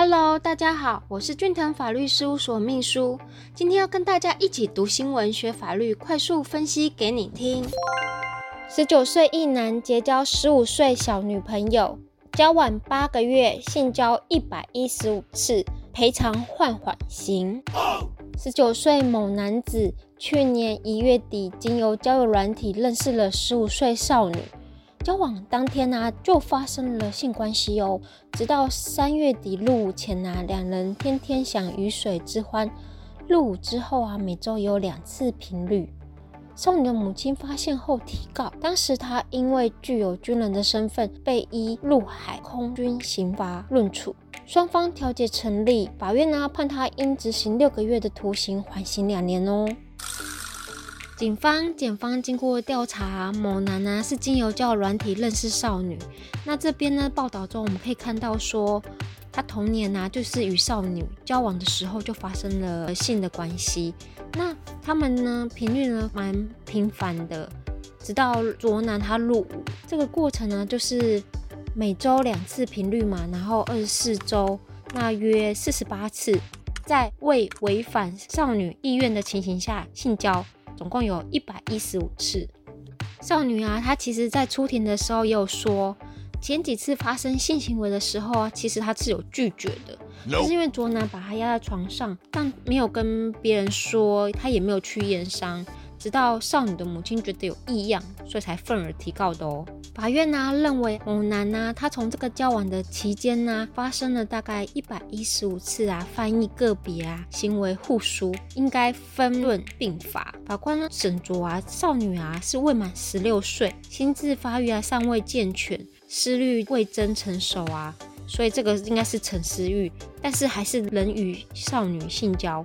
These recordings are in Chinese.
Hello，大家好，我是俊腾法律事务所秘书，今天要跟大家一起读新闻、学法律，快速分析给你听。十九岁一男结交十五岁小女朋友，交往八个月，性交一百一十五次，赔偿换缓刑。十九岁某男子去年一月底，经由交友软体认识了十五岁少女。交往当天呢，就发生了性关系哦。直到三月底入伍前呢，两人天天享鱼水之欢。入伍之后啊，每周有两次频率。少女的母亲发现后提告，当时她因为具有军人的身份，被依陆海空军刑罚论处。双方调解成立，法院呢判她应执行六个月的徒刑，缓刑两年哦。警方、检方经过调查，某男呢是经由交软体认识少女。那这边呢报道中，我们可以看到说，他童年呢就是与少女交往的时候就发生了性的关系。那他们呢频率呢蛮频繁的，直到卓男他入伍，这个过程呢就是每周两次频率嘛，然后二十四周，那约四十八次，在未违反少女意愿的情形下性交。总共有一百一十五次。少女啊，她其实在出庭的时候也有说，前几次发生性行为的时候啊，其实她是有拒绝的，就是因为卓男把她压在床上，但没有跟别人说，她也没有去验伤。直到少女的母亲觉得有异样，所以才愤而提告的哦。法院呢认为某男呢，他从这个交往的期间呢，发生了大概一百一十五次啊，翻译个别啊，行为互疏，应该分论并罚。法官呢审酌啊，少女啊是未满十六岁，心智发育啊尚未健全，思虑未真成熟啊，所以这个应该是陈思玉，但是还是能与少女性交。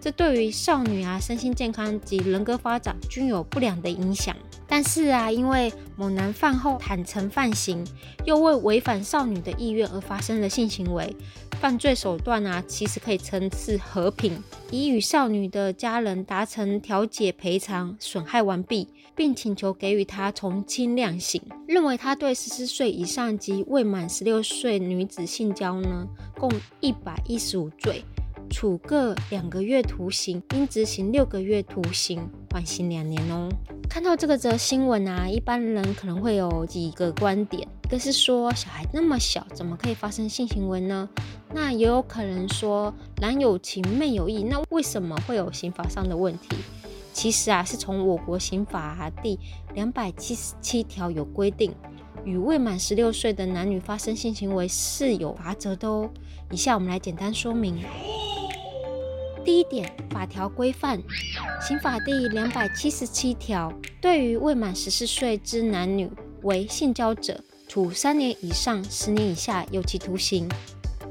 这对于少女啊身心健康及人格发展均有不良的影响。但是啊，因为某男饭后坦诚犯行，又为违反少女的意愿而发生了性行为，犯罪手段啊其实可以称是和平，已与少女的家人达成调解赔偿损害完毕，并请求给予他从轻量刑，认为他对十四岁以上及未满十六岁女子性交呢，共一百一十五罪。处各两个月徒刑，应执行六个月徒刑，缓刑两年哦。看到这个则新闻啊，一般人可能会有几个观点：一个是说小孩那么小，怎么可以发生性行为呢？那也有可能说男有情，妹有意，那为什么会有刑法上的问题？其实啊，是从我国刑法第两百七十七条有规定，与未满十六岁的男女发生性行为是有罚则的哦。以下我们来简单说明。第一点，法条规范，刑法第两百七十七条，对于未满十四岁之男女为性交者，处三年以上十年以下有期徒刑；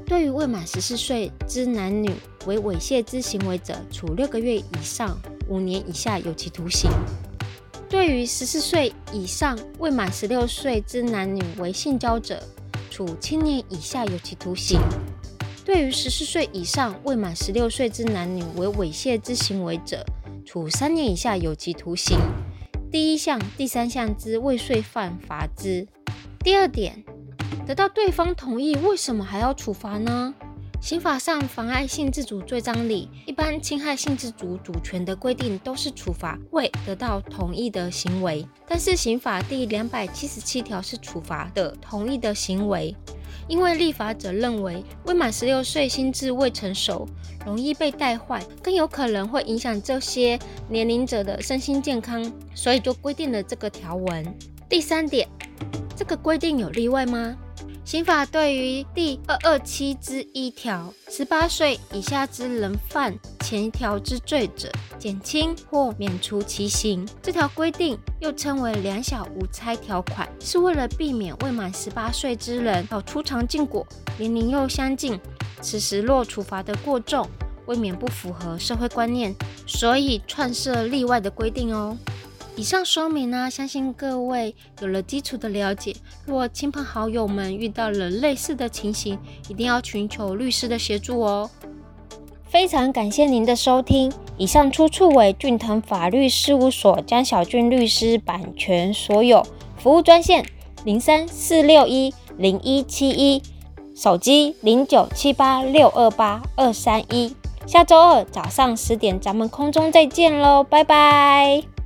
对于未满十四岁之男女为猥亵之行为者，处六个月以上五年以下有期徒刑；对于十四岁以上未满十六岁之男女为性交者，处七年以下有期徒刑。对于十四岁以上未满十六岁之男女为猥亵之行为者，处三年以下有期徒刑。第一项、第三项之未遂犯罚之。第二点，得到对方同意，为什么还要处罚呢？刑法上妨碍性自主罪章里，一般侵害性自主主权的规定都是处罚未得到同意的行为，但是刑法第两百七十七条是处罚的同意的行为。因为立法者认为未满十六岁心智未成熟，容易被带坏，更有可能会影响这些年龄者的身心健康，所以就规定了这个条文。第三点，这个规定有例外吗？刑法对于第二二七之一条，十八岁以下之人犯前条之罪者，减轻或免除其刑。这条规定又称为两小无猜条款，是为了避免未满十八岁之人要出尝禁果，年龄又相近，此时若处罚的过重，未免不符合社会观念，所以创设例外的规定哦。以上说明呢，相信各位有了基础的了解。若亲朋好友们遇到了类似的情形，一定要寻求律师的协助哦。非常感谢您的收听，以上出处为俊腾法律事务所江小俊律师版权所有，服务专线零三四六一零一七一。手机零九七八六二八二三一。下周二早上十点，咱们空中再见喽，拜拜。